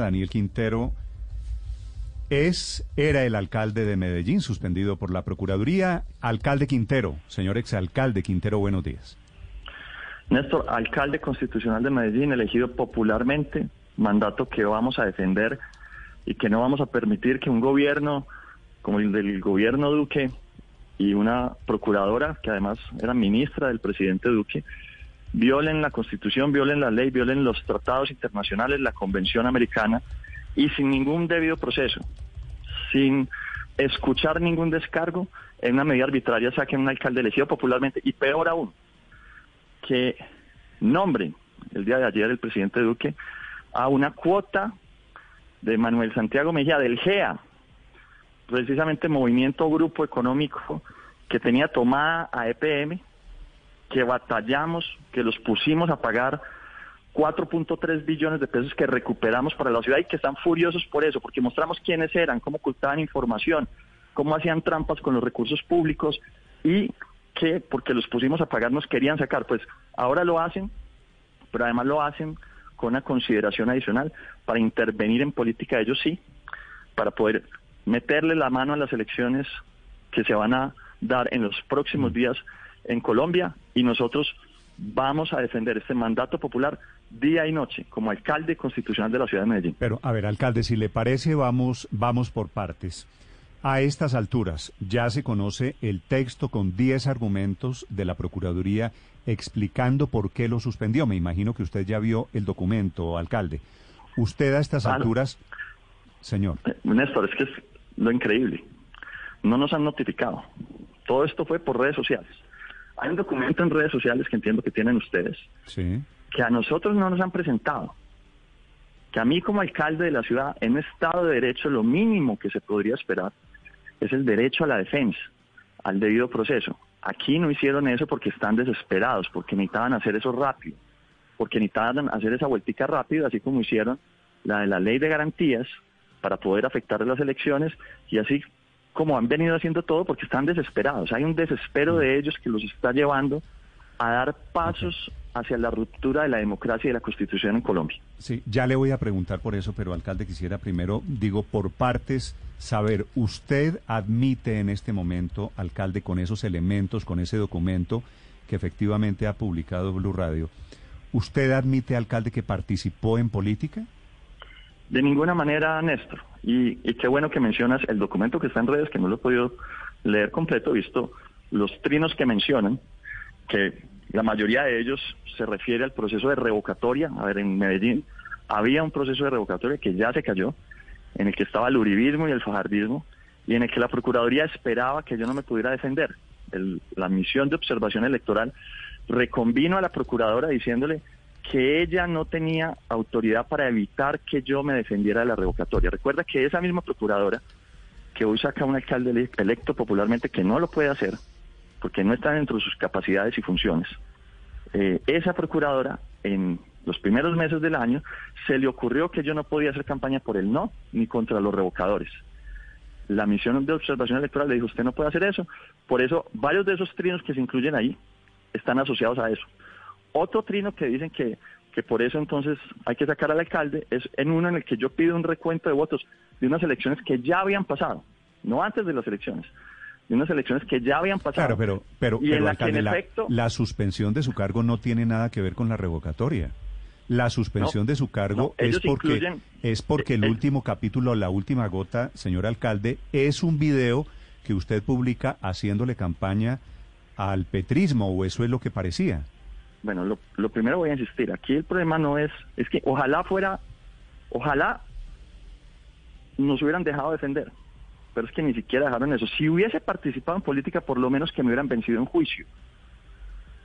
Daniel Quintero es, era el alcalde de Medellín, suspendido por la Procuraduría. Alcalde Quintero, señor exalcalde Quintero, buenos días. Néstor, alcalde constitucional de Medellín, elegido popularmente, mandato que vamos a defender y que no vamos a permitir que un gobierno como el del gobierno Duque y una procuradora, que además era ministra del presidente Duque, violen la constitución, violen la ley, violen los tratados internacionales, la convención americana y sin ningún debido proceso, sin escuchar ningún descargo, en una medida arbitraria saquen un alcalde elegido popularmente y peor aún, que nombren el día de ayer el presidente Duque a una cuota de Manuel Santiago Mejía del GEA, precisamente movimiento grupo económico que tenía tomada a EPM, que batallamos, que los pusimos a pagar 4.3 billones de pesos que recuperamos para la ciudad y que están furiosos por eso, porque mostramos quiénes eran, cómo ocultaban información, cómo hacían trampas con los recursos públicos y que porque los pusimos a pagar nos querían sacar. Pues ahora lo hacen, pero además lo hacen con una consideración adicional para intervenir en política ellos sí, para poder meterle la mano a las elecciones que se van a dar en los próximos días en Colombia y nosotros vamos a defender este mandato popular día y noche como alcalde constitucional de la ciudad de Medellín. Pero, a ver, alcalde, si le parece, vamos, vamos por partes. A estas alturas ya se conoce el texto con 10 argumentos de la Procuraduría explicando por qué lo suspendió. Me imagino que usted ya vio el documento, alcalde. Usted a estas alturas, señor. Eh, Néstor, es que es lo increíble. No nos han notificado. Todo esto fue por redes sociales. Hay un documento en redes sociales que entiendo que tienen ustedes, que a nosotros no nos han presentado. Que a mí como alcalde de la ciudad, en Estado de Derecho, lo mínimo que se podría esperar es el derecho a la defensa, al debido proceso. Aquí no hicieron eso porque están desesperados, porque necesitaban hacer eso rápido, porque necesitaban hacer esa vueltica rápido, así como hicieron la de la ley de garantías para poder afectar las elecciones y así como han venido haciendo todo porque están desesperados. Hay un desespero de ellos que los está llevando a dar pasos hacia la ruptura de la democracia y de la constitución en Colombia. Sí, ya le voy a preguntar por eso, pero alcalde quisiera primero, digo, por partes, saber, ¿usted admite en este momento, alcalde, con esos elementos, con ese documento que efectivamente ha publicado Blue Radio, ¿usted admite, alcalde, que participó en política? De ninguna manera, Néstor. Y, qué bueno que mencionas el documento que está en redes, que no lo he podido leer completo, visto los trinos que mencionan, que la mayoría de ellos se refiere al proceso de revocatoria. A ver, en Medellín había un proceso de revocatoria que ya se cayó, en el que estaba el uribismo y el fajardismo, y en el que la Procuraduría esperaba que yo no me pudiera defender. la misión de observación electoral reconvino a la Procuradora diciéndole que ella no tenía autoridad para evitar que yo me defendiera de la revocatoria. Recuerda que esa misma procuradora, que hoy saca un alcalde electo popularmente que no lo puede hacer, porque no está dentro de sus capacidades y funciones, eh, esa procuradora en los primeros meses del año se le ocurrió que yo no podía hacer campaña por el no ni contra los revocadores. La misión de observación electoral le dijo, usted no puede hacer eso. Por eso, varios de esos trinos que se incluyen ahí están asociados a eso. Otro trino que dicen que, que por eso entonces hay que sacar al alcalde es en uno en el que yo pido un recuento de votos de unas elecciones que ya habían pasado, no antes de las elecciones, de unas elecciones que ya habían pasado. Claro, pero, pero, y en la, efecto, la, suspensión de su cargo no tiene nada que ver con la revocatoria. La suspensión de su cargo es porque es porque el eh, último capítulo, la última gota, señor alcalde, es un video que usted publica haciéndole campaña al petrismo, o eso es lo que parecía. Bueno, lo, lo primero voy a insistir, aquí el problema no es, es que ojalá fuera, ojalá nos hubieran dejado defender, pero es que ni siquiera dejaron eso. Si hubiese participado en política, por lo menos que me hubieran vencido en juicio.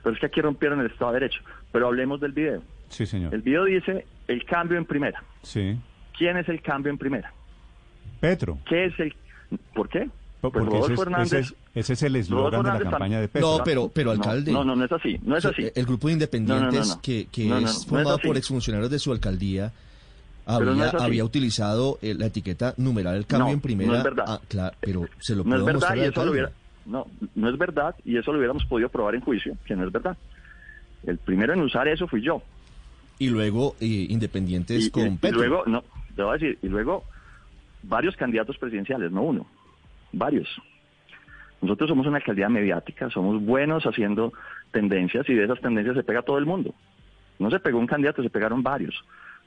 Pero es que aquí rompieron el Estado de Derecho. Pero hablemos del video. Sí, señor. El video dice el cambio en primera. Sí. ¿Quién es el cambio en primera? Petro. ¿Qué es el...? ¿Por qué? Pues ese, es, ese, es, el eslogan de la campaña de Petro. No, pero, pero alcalde. No, no, no es así. No es así. El grupo de independientes que, que es formado por exfuncionarios de su alcaldía había, había utilizado eh, la etiqueta numeral el cambio en primera. No es verdad. Ah, claro, pero se lo No es verdad y eso lo hubiera, no, no es verdad y eso lo hubiéramos podido probar en juicio, que no es verdad. El primero en usar eso fui yo. Y luego eh, independientes con Petro. Y luego, no, te voy a decir, y luego varios candidatos presidenciales, no uno, varios. Nosotros somos una alcaldía mediática, somos buenos haciendo tendencias y de esas tendencias se pega todo el mundo. No se pegó un candidato, se pegaron varios.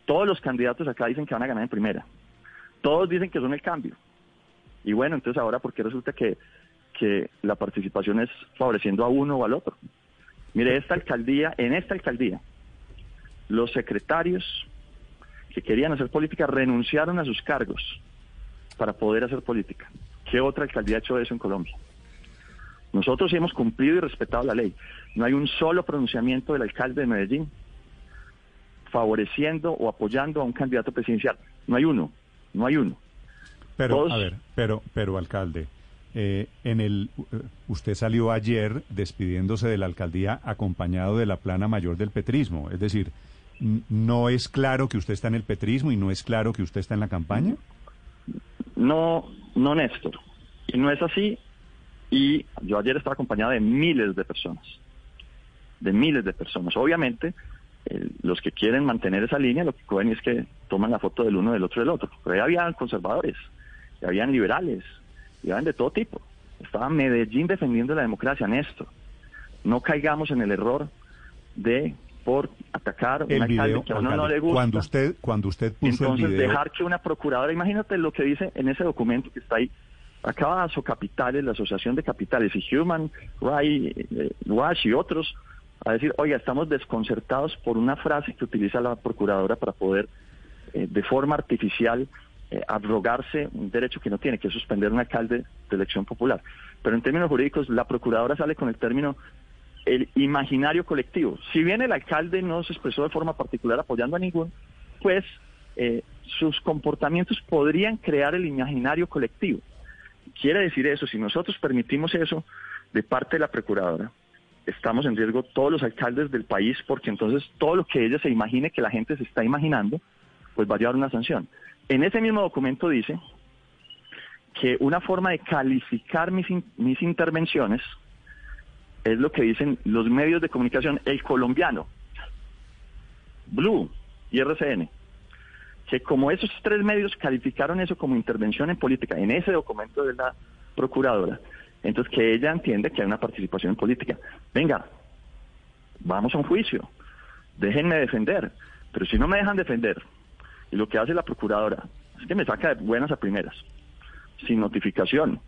Todos los candidatos acá dicen que van a ganar en primera. Todos dicen que son el cambio. Y bueno, entonces ahora, ¿por qué resulta que, que la participación es favoreciendo a uno o al otro? Mire, esta alcaldía, en esta alcaldía, los secretarios que querían hacer política renunciaron a sus cargos para poder hacer política. ¿Qué otra alcaldía ha hecho eso en Colombia? Nosotros hemos cumplido y respetado la ley. No hay un solo pronunciamiento del alcalde de Medellín favoreciendo o apoyando a un candidato presidencial. No hay uno, no hay uno. Pero, a ver, pero, pero alcalde, eh, en el, eh, usted salió ayer despidiéndose de la alcaldía acompañado de la plana mayor del petrismo. Es decir, ¿no es claro que usted está en el petrismo y no es claro que usted está en la campaña? No, no, Néstor. Y no es así. Y yo ayer estaba acompañado de miles de personas. De miles de personas. Obviamente, los que quieren mantener esa línea lo que pueden es que toman la foto del uno del otro del otro. Pero ahí habían conservadores, y habían liberales, y habían de todo tipo. Estaba Medellín defendiendo la democracia, Néstor. No caigamos en el error de por atacar un alcalde que a uno no le gusta. Cuando usted, cuando usted puso Entonces, el video... dejar que una procuradora, imagínate lo que dice en ese documento que está ahí, acaba Capitales, la Asociación de Capitales y Human Rights eh, Watch y otros, a decir, oiga, estamos desconcertados por una frase que utiliza la procuradora para poder, eh, de forma artificial, eh, abrogarse un derecho que no tiene, que es suspender un alcalde de elección popular. Pero en términos jurídicos, la procuradora sale con el término el imaginario colectivo. Si bien el alcalde no se expresó de forma particular apoyando a ningún, pues eh, sus comportamientos podrían crear el imaginario colectivo. Quiere decir eso, si nosotros permitimos eso de parte de la procuradora, estamos en riesgo todos los alcaldes del país porque entonces todo lo que ella se imagine que la gente se está imaginando, pues va a llevar una sanción. En ese mismo documento dice que una forma de calificar mis, mis intervenciones es lo que dicen los medios de comunicación, el colombiano, Blue y RCN, que como esos tres medios calificaron eso como intervención en política en ese documento de la procuradora, entonces que ella entiende que hay una participación en política. Venga, vamos a un juicio, déjenme defender, pero si no me dejan defender, y lo que hace la procuradora es que me saca de buenas a primeras, sin notificación,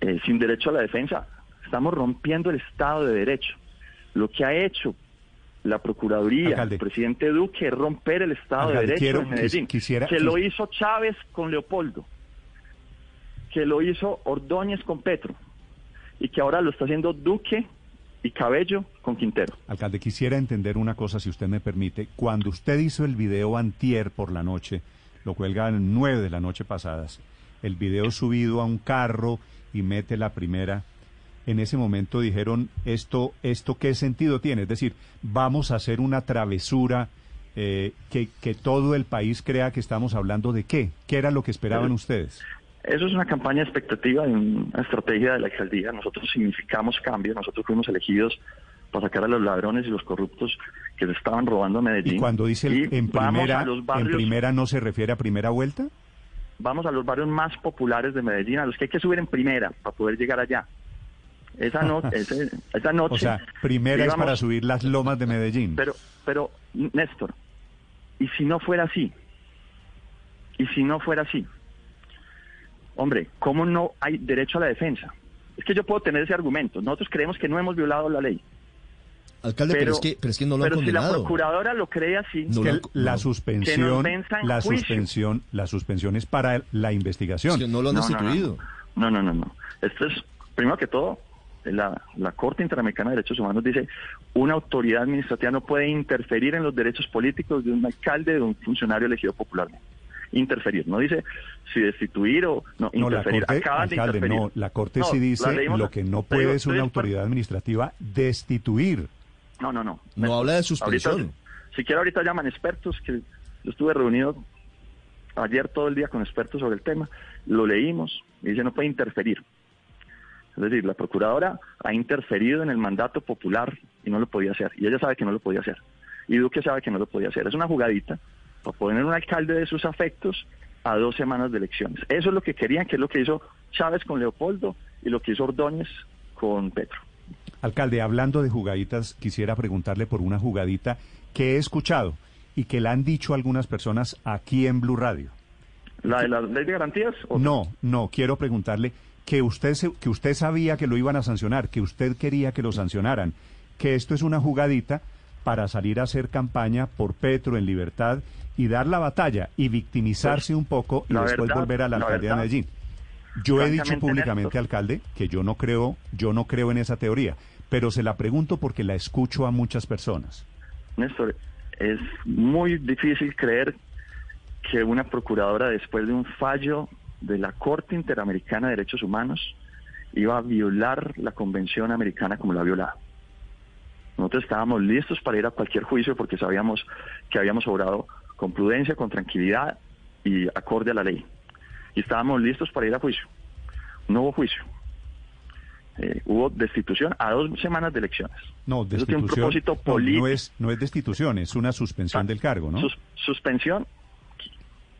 eh, sin derecho a la defensa. Estamos rompiendo el Estado de Derecho. Lo que ha hecho la Procuraduría, el presidente Duque, es romper el Estado de Derecho en Medellín. que lo hizo Chávez con Leopoldo, que lo hizo Ordóñez con Petro, y que ahora lo está haciendo Duque y Cabello con Quintero. Alcalde, quisiera entender una cosa, si usted me permite. Cuando usted hizo el video antier por la noche, lo cuelga a nueve de la noche pasadas, el video subido a un carro y mete la primera, en ese momento dijeron, ¿esto, esto qué sentido tiene? Es decir, vamos a hacer una travesura eh, que, que todo el país crea que estamos hablando de qué. ¿Qué era lo que esperaban ustedes? Eso es una campaña expectativa y una estrategia de la alcaldía. Nosotros significamos cambio, nosotros fuimos elegidos para sacar a los ladrones y los corruptos que se estaban robando a Medellín. ¿Y cuando dice en, primera, en primera no se refiere a primera vuelta? Vamos a los barrios más populares de Medellín, a los que hay que subir en primera para poder llegar allá. Esa, no, esa noche... O sea, primera es para subir las lomas de Medellín. Pero, pero, Néstor, ¿y si no fuera así? ¿Y si no fuera así? Hombre, ¿cómo no hay derecho a la defensa? Es que yo puedo tener ese argumento. Nosotros creemos que no hemos violado la ley. Alcalde, pero, es, que, pero es que no lo han condenado. si la procuradora lo cree así, la suspensión, la suspensión, la suspensión es para la investigación. no lo han destituido. No, no, no, no. Esto es primero que todo. La, la Corte Interamericana de Derechos Humanos dice una autoridad administrativa no puede interferir en los derechos políticos de un alcalde, de un funcionario elegido popularmente interferir. No dice si destituir o no, interferir. La corte, alcalde, No, la Corte sí dice lo que no puede es una autoridad administrativa destituir. No, no, no. No habla de suspensión. si quiere ahorita llaman expertos, que yo estuve reunido ayer todo el día con expertos sobre el tema, lo leímos y dice no puede interferir. Es decir, la procuradora ha interferido en el mandato popular y no lo podía hacer. Y ella sabe que no lo podía hacer. Y Duque sabe que no lo podía hacer. Es una jugadita para poner un alcalde de sus afectos a dos semanas de elecciones. Eso es lo que querían, que es lo que hizo Chávez con Leopoldo y lo que hizo Ordóñez con Petro. Alcalde, hablando de jugaditas, quisiera preguntarle por una jugadita que he escuchado y que la han dicho algunas personas aquí en Blue Radio. ¿La de la ley de garantías? No, no, quiero preguntarle que usted, que usted sabía que lo iban a sancionar, que usted quería que lo sancionaran, que esto es una jugadita para salir a hacer campaña por Petro en libertad y dar la batalla y victimizarse pues, un poco y después volver a la, alcaldía de Medellín. Yo he dicho públicamente, alcalde, que yo no creo, yo no creo en esa teoría, pero se la pregunto porque la escucho a muchas personas. Néstor, es muy difícil creer que una procuradora después de un fallo de la Corte Interamericana de Derechos Humanos iba a violar la Convención Americana como la ha violado. Nosotros estábamos listos para ir a cualquier juicio porque sabíamos que habíamos obrado con prudencia, con tranquilidad y acorde a la ley. Y estábamos listos para ir a juicio. No hubo juicio. Eh, hubo destitución a dos semanas de elecciones. No, destitución, un propósito político. No, es, no es destitución, es una suspensión del cargo, ¿no? suspensión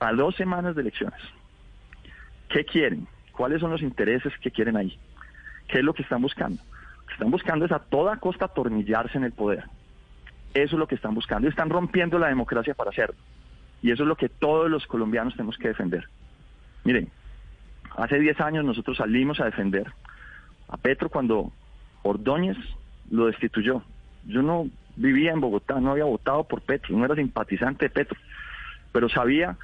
a dos semanas de elecciones. ¿Qué quieren? ¿Cuáles son los intereses que quieren ahí? ¿Qué es lo que están buscando? Lo que están buscando es a toda costa atornillarse en el poder. Eso es lo que están buscando. Están rompiendo la democracia para hacerlo. Y eso es lo que todos los colombianos tenemos que defender. Miren, hace 10 años nosotros salimos a defender a Petro cuando Ordóñez lo destituyó. Yo no vivía en Bogotá, no había votado por Petro, no era simpatizante de Petro, pero sabía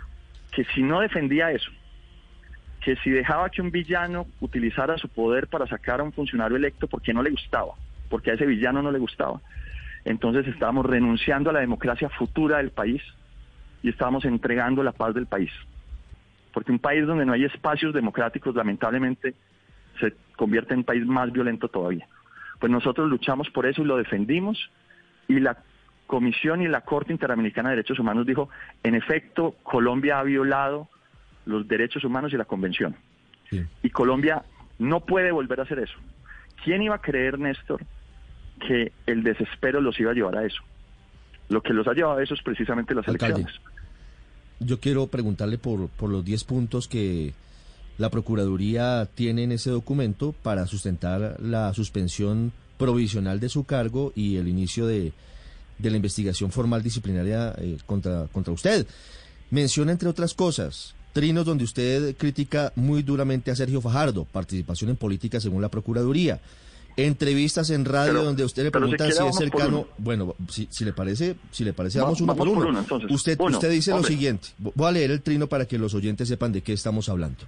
que si no defendía eso, que si dejaba que un villano utilizara su poder para sacar a un funcionario electo porque no le gustaba, porque a ese villano no le gustaba, entonces estábamos renunciando a la democracia futura del país y estábamos entregando la paz del país. Porque un país donde no hay espacios democráticos, lamentablemente, se convierte en un país más violento todavía. Pues nosotros luchamos por eso y lo defendimos y la Comisión y la Corte Interamericana de Derechos Humanos dijo, en efecto, Colombia ha violado los derechos humanos y la Convención. Y Colombia no puede volver a hacer eso. ¿Quién iba a creer, Néstor, que el desespero los iba a llevar a eso? Lo que los ha llevado a eso es precisamente las elecciones. Yo quiero preguntarle por, por los 10 puntos que la Procuraduría tiene en ese documento para sustentar la suspensión provisional de su cargo y el inicio de, la investigación formal disciplinaria eh, contra, contra usted. Menciona, entre otras cosas, trinos donde usted critica muy duramente a Sergio Fajardo, participación en política según la Procuraduría. Entrevistas en radio donde usted le pregunta si, es cercano. Bueno, si, le parece, si le parece, vamos, uno por uno. usted, usted dice lo siguiente. Voy a leer el trino para que los oyentes sepan de qué estamos hablando.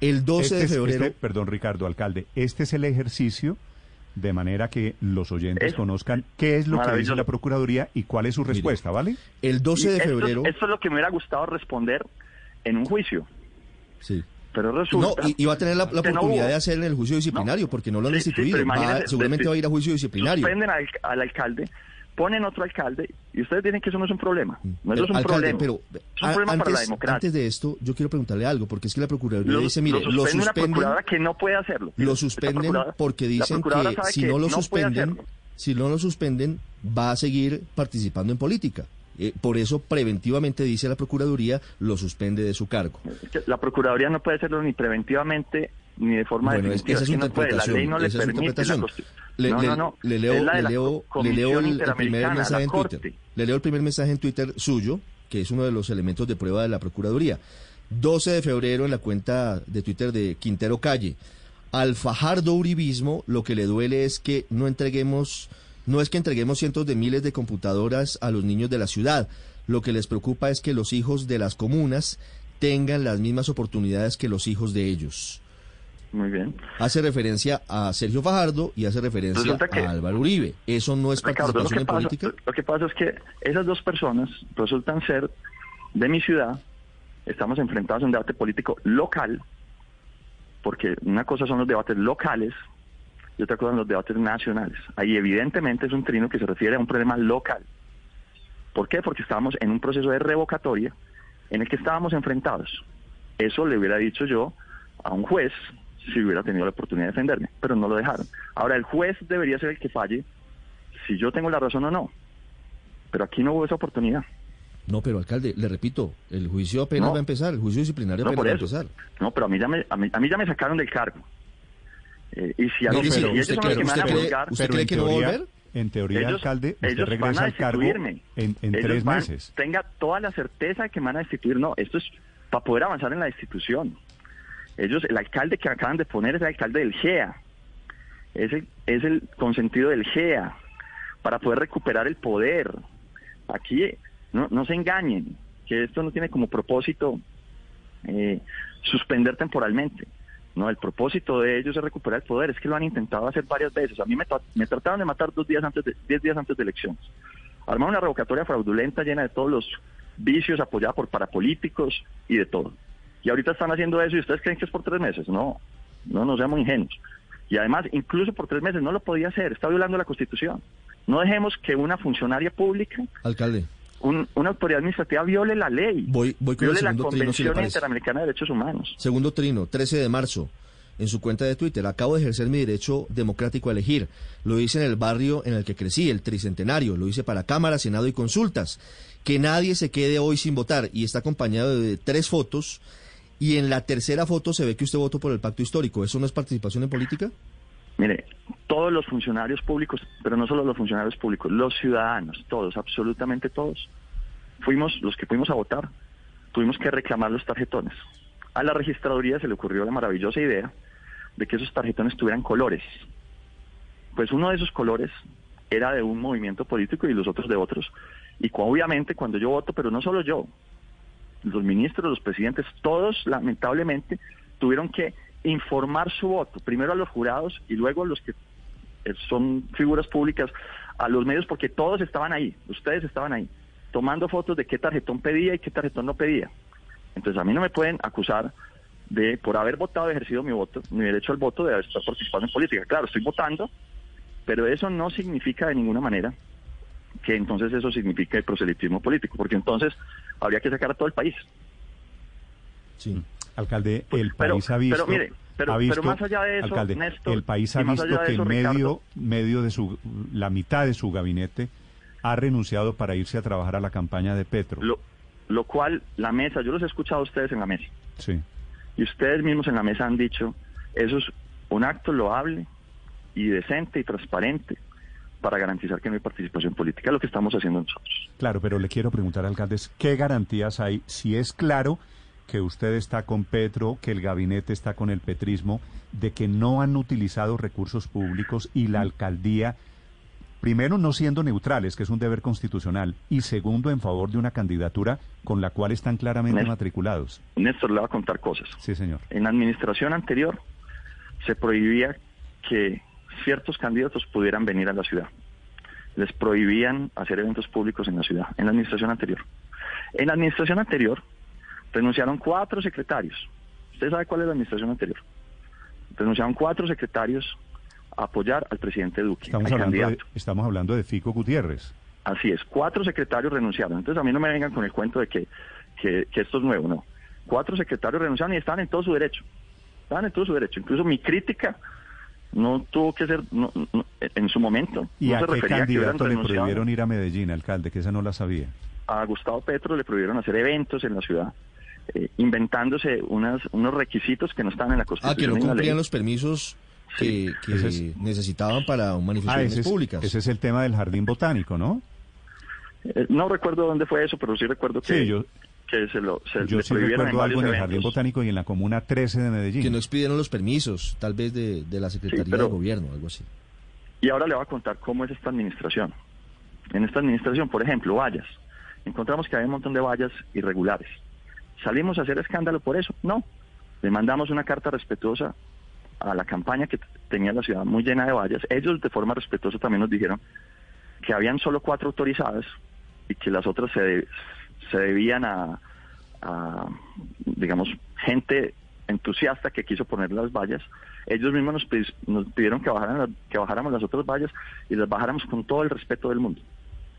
El 12 este de febrero. Este, perdón, Ricardo, alcalde. Este es el ejercicio de manera que los oyentes conozcan qué es lo que dice la Procuraduría y cuál es su respuesta, ¿vale? El 12 de febrero. Esto, es lo que me hubiera gustado responder en un juicio. Sí. Pero resulta. No, y, va a tener la, oportunidad de hacer en el juicio disciplinario, porque no lo han destituido. seguramente va a ir a juicio disciplinario. Suspenden al alcalde ponen otro alcalde y ustedes dicen que eso no es un problema. No eso es un problema. Pero es un problema antes, para la democracia. Antes de esto, yo quiero preguntarle algo, porque es que la Procuraduría dice, mire, lo suspenden. Una que no puede hacerlo. Lo suspenden porque dicen que si no lo suspenden, si no lo suspenden, va a seguir participando en política. Eh, por eso, preventivamente, dice la Procuraduría, lo suspende de su cargo. La Procuraduría no puede hacerlo ni preventivamente ni de forma bueno, definitiva. Esa es una interpretación. La ley no le permite le, no, no, no. Le leo, le leo, le leo el, primer mensaje en Twitter. Le leo el primer mensaje en Twitter suyo, que es uno de los elementos de prueba de la Procuraduría. 12 de febrero en la cuenta de Twitter de Quintero Calle. Al Fajardo Uribismo lo que le duele es que no entreguemos, no es que entreguemos cientos de miles de computadoras a los niños de la ciudad. Lo que les preocupa es que los hijos de las comunas tengan las mismas oportunidades que los hijos de ellos. Muy bien. Hace referencia a Sergio Fajardo y hace referencia a Álvaro Uribe. ¿Eso no es participación en política? Lo que pasa es que esas dos personas resultan ser de mi ciudad. Estamos enfrentados a un debate político local, porque una cosa son los debates locales y otra cosa son los debates nacionales. Ahí evidentemente es un trino que se refiere a un problema local. ¿Por qué? Porque estábamos en un proceso de revocatoria en el que estábamos enfrentados. Eso le hubiera dicho yo a un juez si hubiera tenido la oportunidad de defenderme, pero no lo dejaron. Ahora, el juez debería ser el que falle si yo tengo la razón o no, pero aquí no hubo esa oportunidad. No, pero alcalde, le repito, el juicio apenas va a empezar, el juicio disciplinario apenas va a empezar. No, pero a mí ya me, a mí, ya me sacaron del cargo. Eh, y si, a mí, si ellos son los que van a juzgar... ¿Usted cree que no va a volver? En teoría, alcalde, usted regresa al cargo en, en tres meses. Tenga toda la certeza de que van a destituir. No, esto es para poder avanzar en la destitución. Ellos, el alcalde que acaban de poner es el alcalde del GEA. Es el, es el consentido del GEA para poder recuperar el poder. Aquí no, no se engañen, que esto no tiene como propósito eh, suspender temporalmente. No, el propósito de ellos es recuperar el poder. Es que lo han intentado hacer varias veces. A mí me, trataron de matar dos días antes de, diez días antes de elecciones. Armaron una revocatoria fraudulenta llena de todos los vicios, apoyada por parapolíticos y de todo. Y ahorita están haciendo eso y ustedes creen que es por tres meses. No, no nos seamos ingenuos. Y además, incluso por tres meses no lo podía hacer. Está violando la Constitución. No dejemos que una funcionaria pública... Alcalde una autoridad administrativa viole la ley, voy, voy con viole la Convención Interamericana de Derechos Humanos. Segundo trino, 13 de marzo, en su cuenta de Twitter, acabo de ejercer mi derecho democrático a elegir. Lo hice en el barrio en el que crecí, el Tricentenario, lo hice para Cámara, Senado y consultas. Que nadie se quede hoy sin votar y está acompañado de tres fotos y en la tercera foto se ve que usted votó por el pacto histórico. ¿Eso no es participación en política? Mire, todos los funcionarios públicos, pero no solo los funcionarios públicos, los ciudadanos, todos, absolutamente todos, fuimos los que fuimos a votar, tuvimos que reclamar los tarjetones. A la registraduría se le ocurrió la maravillosa idea de que esos tarjetones tuvieran colores. Pues uno de esos colores era de un movimiento político y los otros de otros. Y obviamente cuando yo voto, pero no solo yo, los ministros, los presidentes, todos lamentablemente tuvieron que informar su voto, primero a los jurados y luego a los que eh, son figuras públicas, a los medios, porque todos estaban ahí, ustedes estaban ahí, tomando fotos de qué tarjetón pedía y qué tarjetón no pedía. Entonces a mí no me pueden acusar de, por haber votado, ejercido mi voto, mi derecho al voto, de haber estado en política. Claro, estoy votando, pero eso no significa de ninguna manera que entonces eso signifique proselitismo político, porque entonces habría que sacar a todo el país. Sí. Alcalde, el país ha visto... Pero pero, más allá de eso, el país ha visto que medio, medio de su, la mitad de su gabinete ha renunciado para irse a trabajar a la campaña de Petro. Lo, lo cual, la mesa, yo los he escuchado a ustedes en la mesa. Sí. Y ustedes mismos en la mesa han dicho, eso es un acto loable y decente y transparente para garantizar que no hay participación política, lo que estamos haciendo nosotros. Claro, pero le quiero preguntar, alcaldes, ¿qué garantías hay si es claro que usted está con Petro, que el gabinete está con el petrismo, de que no han utilizado recursos públicos y la alcaldía, primero no siendo neutrales, que es un deber constitucional, y segundo en favor de una candidatura con la cual están claramente matriculados. Néstor le va a contar cosas. Sí, señor. En la administración anterior se prohibía que ciertos candidatos pudieran venir a la ciudad. Les prohibían hacer eventos públicos en la ciudad, en la administración anterior. En la administración anterior Renunciaron cuatro secretarios. Usted sabe cuál es la administración anterior. Renunciaron cuatro secretarios a apoyar al presidente Duque. Estamos, hablando de, estamos hablando de Fico Gutiérrez. Así es, cuatro secretarios renunciaron. Entonces a mí no me vengan con el cuento de que, que, esto es nuevo, no. Cuatro secretarios renunciaron y estaban en todo su derecho. Estaban en todo su derecho. Incluso mi crítica no tuvo que ser en su momento. ¿Y no a qué candidato le prohibieron ir a Medellín, alcalde? Que esa no la sabía. A Gustavo Petro le prohibieron hacer eventos en la ciudad. Eh, inventándose unas, unos requisitos que no están en la Constitución. Ah, que no cumplían los permisos que, necesitaban para manifestaciones ah, públicas. ese es el tema del jardín botánico, ¿no? Eh, no recuerdo dónde fue eso, pero sí recuerdo que, yo, que se lo se yo sí recuerdo algo en el jardín botánico y en la comuna 13 de Medellín. Que no expidieron los permisos, tal vez de, la Secretaría de Gobierno, algo así. Y ahora le voy a contar cómo es esta administración. En esta administración, por ejemplo, vallas. Encontramos que hay un montón de vallas irregulares. ¿Salimos a hacer escándalo por eso? No. Le mandamos una carta respetuosa a la campaña que tenía la ciudad muy llena de vallas. Ellos de forma respetuosa también nos dijeron que habían solo cuatro autorizadas y que las otras se, se debían a, digamos, gente entusiasta que quiso poner las vallas. Ellos mismos nos, nos pidieron que, bajaran, que bajáramos las otras vallas y las bajáramos con todo el respeto del mundo.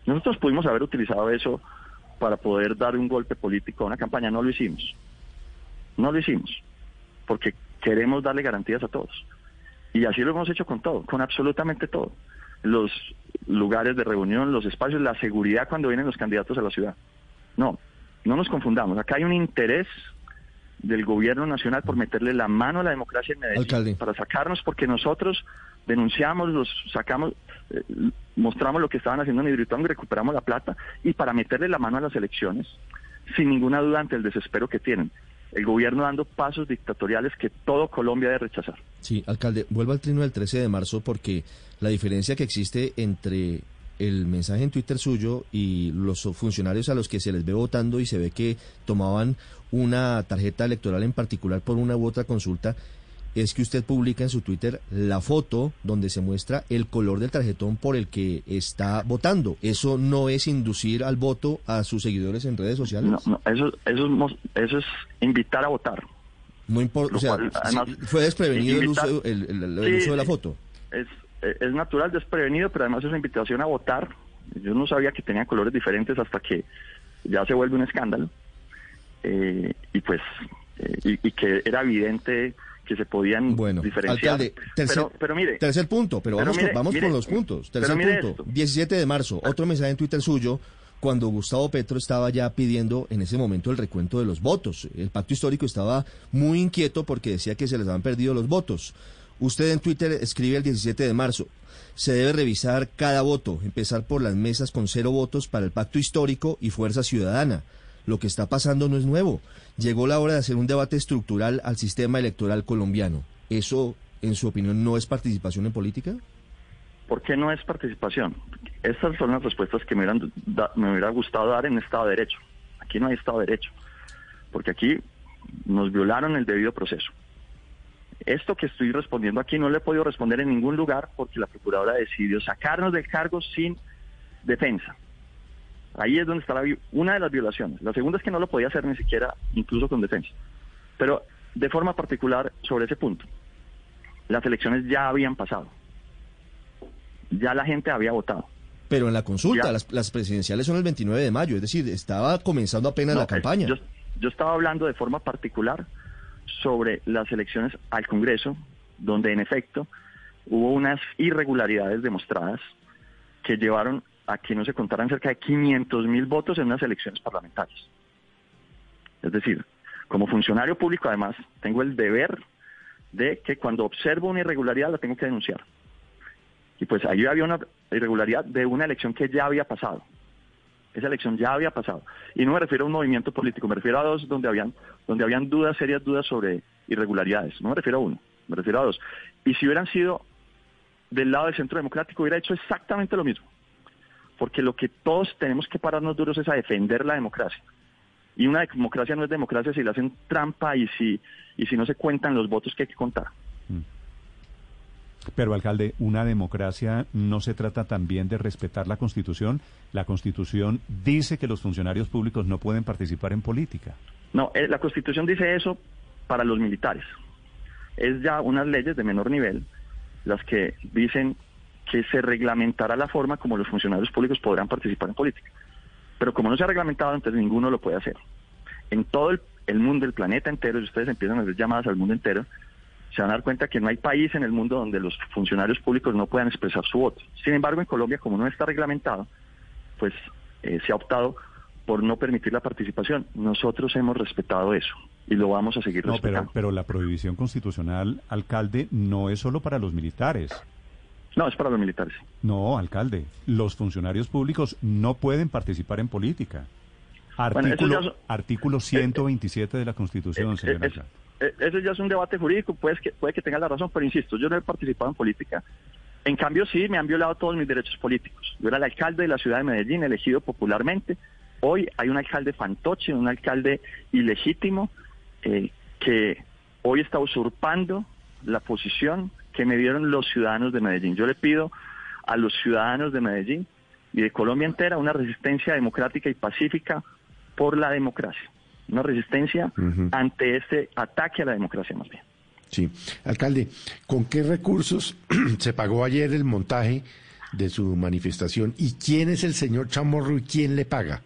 Nosotros pudimos haber utilizado eso para poder dar un golpe político a una campaña. No lo hicimos. No lo hicimos. Porque queremos darle garantías a todos. Y así lo hemos hecho con todo, con absolutamente todo. Los lugares de reunión, los espacios, la seguridad cuando vienen los candidatos a la ciudad. No, no nos confundamos. Acá hay un interés del gobierno nacional por meterle la mano a la democracia en Medellín para sacarnos porque nosotros denunciamos, los sacamos, eh, mostramos lo que estaban haciendo en Hidroituango y recuperamos la plata y para meterle la mano a las elecciones, sin ninguna duda ante el desespero que tienen. El gobierno dando pasos dictatoriales que todo Colombia debe rechazar. Sí, alcalde, vuelvo al trino del 13 de marzo porque la diferencia que existe entre el mensaje en Twitter suyo y los funcionarios a los que se les ve votando y se ve que tomaban una tarjeta electoral en particular por una u otra consulta es que usted publica en su Twitter la foto donde se muestra el color del tarjetón por el que está votando. ¿Eso no es inducir al voto a sus seguidores en redes sociales? No, no eso, eso, eso es invitar a votar. No importa, o sea, fue desprevenido el, uso, de la foto. Es, es natural desprevenido, pero además es una invitación a votar. Yo no sabía que tenía colores diferentes hasta que ya se vuelve un escándalo. Eh, y pues, eh, y, que era evidente que se podían bueno, diferenciar. Alcalde, tercer, pero, mire, tercer punto, pero, vamos, vamos con los puntos. Tercer punto, 17 de marzo, otro mensaje en Twitter suyo, cuando Gustavo Petro estaba ya pidiendo en ese momento el recuento de los votos. El pacto histórico estaba muy inquieto porque decía que se les habían perdido los votos. Usted en Twitter escribe el 17 de marzo, se debe revisar cada voto, empezar por las mesas con cero votos para el pacto histórico y fuerza ciudadana. Lo que está pasando no es nuevo. Llegó la hora de hacer un debate estructural al sistema electoral colombiano. ¿Eso, en su opinión, no es participación en política? ¿Por qué no es participación? Estas son las respuestas que me, me hubiera gustado dar en Estado de Derecho. Aquí no hay Estado de Derecho, porque aquí nos violaron el debido proceso. Esto que estoy respondiendo aquí no le he podido responder en ningún lugar porque la procuradora decidió sacarnos del cargo sin defensa. Ahí es donde está una de las violaciones. La segunda es que no lo podía hacer ni siquiera incluso con defensa. Pero de forma particular sobre ese punto, las elecciones ya habían pasado. Ya la gente había votado. Pero en la consulta, las, presidenciales son el 29 de mayo, es decir, estaba comenzando apenas la campaña. yo estaba hablando de forma particular sobre las elecciones al Congreso, donde en efecto hubo unas irregularidades demostradas que llevaron a que no se contaran cerca de 500 mil votos en unas elecciones parlamentarias. Es decir, como funcionario público además tengo el deber de que cuando observo una irregularidad la tengo que denunciar. Y pues ahí había una irregularidad de una elección que ya había pasado. Esa elección ya había pasado. Y no me refiero a un movimiento político, me refiero a dos donde habían, donde habían dudas, serias dudas sobre irregularidades. No me refiero a uno, me refiero a dos. Y si hubieran sido del lado del centro democrático, hubiera hecho exactamente lo mismo. Porque lo que todos tenemos que pararnos duros es a defender la democracia. Y una democracia no es democracia si le hacen trampa y si, y si no se cuentan los votos que hay que contar. Pero, alcalde, una democracia no se trata también de respetar la Constitución. La Constitución dice que los funcionarios públicos no pueden participar en política. No, eh, la Constitución dice eso para los militares. Es ya unas leyes de menor nivel las que dicen que se reglamentará la forma como los funcionarios públicos podrán participar en política. Pero como no se ha reglamentado, entonces ninguno lo puede hacer. En todo el, el mundo, el planeta entero, si ustedes empiezan a hacer llamadas al mundo entero, se van a dar cuenta que no hay país en el mundo donde los funcionarios públicos no puedan expresar su voto. Sin embargo, en Colombia, como no está reglamentado, pues eh, se ha optado por no permitir la participación. Nosotros hemos respetado eso y lo vamos a seguir no, respetando. Pero, pero la prohibición constitucional, alcalde, no es solo para los militares. No, es para los militares. No, alcalde, los funcionarios públicos no pueden participar en política. Artículo, artículo 127 de la Constitución, señor alcalde. Eh, ese ya es un debate jurídico, puede que, puede que tenga la razón, pero insisto, yo no he participado en política. En cambio, sí, me han violado todos mis derechos políticos. Yo era el alcalde de la ciudad de Medellín, elegido popularmente. Hoy hay un alcalde fantoche, un alcalde ilegítimo, eh, que hoy está usurpando la posición que me dieron los ciudadanos de Medellín. Yo le pido a los ciudadanos de Medellín y de Colombia entera una resistencia democrática y pacífica por la democracia una resistencia ante este ataque a la democracia más bien. Sí. Alcalde, ¿con qué recursos se pagó ayer el montaje de su manifestación y quién es el señor Chamorro y quién le paga?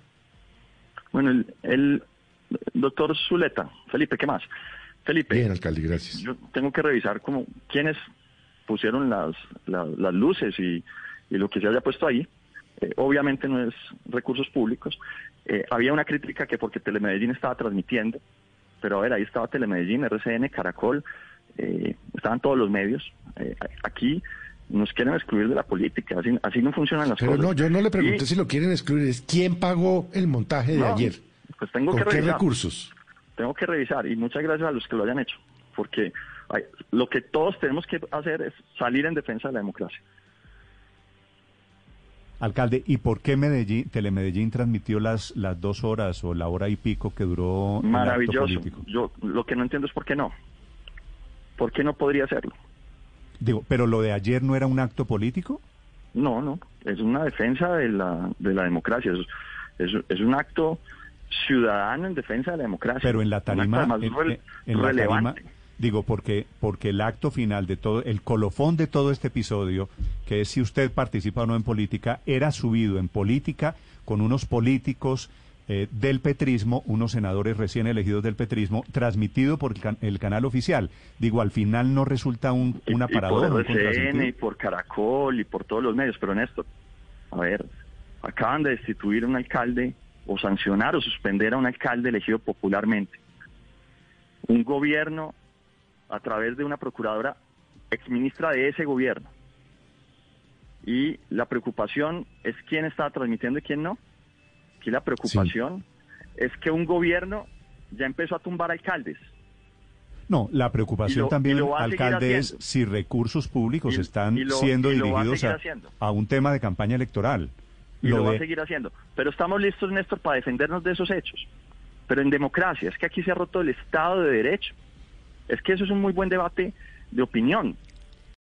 Bueno, el, doctor Zuleta, Felipe, ¿qué más? Felipe. Bien, alcalde, gracias. Yo tengo que revisar como quiénes pusieron las, las, luces y, y, lo que se había puesto ahí, eh, obviamente no es recursos públicos. Eh, había una crítica que porque Telemedellín estaba transmitiendo, pero a ver, ahí estaba Telemedellín, RCN, Caracol, eh, estaban todos los medios. aquí nos quieren excluir de la política, así, no funcionan las cosas. Pero no, yo no le pregunté si lo quieren excluir, es quién pagó el montaje de ayer. Pues tengo ¿Con que qué recursos? Tengo que revisar y muchas gracias a los que lo hayan hecho, porque lo que todos tenemos que hacer es salir en defensa de la democracia. Alcalde, ¿y por qué Medellín, Telemedellín transmitió las, las dos horas o la hora y pico que duró Maravilloso. el acto político? Yo lo que no entiendo es por qué no. ¿Por qué no podría hacerlo? Digo, ¿pero lo de ayer no era un acto político? No, no. Es una defensa de la, de la democracia. Es, es, un acto ciudadano en defensa de la democracia. Pero en la tarima, en, la tarima, Digo, porque, porque el acto final de todo, el colofón de todo este episodio, que es si usted participa o no en política, era subido en política con unos políticos eh, del petrismo, unos senadores recién elegidos del petrismo, transmitido por el, canal oficial. Digo, al final no resulta un, una paradoja. por RCN, y por Caracol, y por todos los medios. Pero Néstor, a ver, acaban de destituir a un alcalde, o sancionar o suspender a un alcalde elegido popularmente. Un gobierno a través de una procuradora exministra de ese gobierno. Y la preocupación es quién está transmitiendo y quién no. Aquí la preocupación es que un gobierno ya empezó a tumbar alcaldes. No, la preocupación también, alcalde, es si recursos públicos están siendo dirigidos a, un tema de campaña electoral. Y lo, va a seguir haciendo. Pero estamos listos, Néstor, para defendernos de esos hechos. Pero en democracia, es que aquí se ha roto el Estado de Derecho. Es que eso es un muy buen debate de opinión.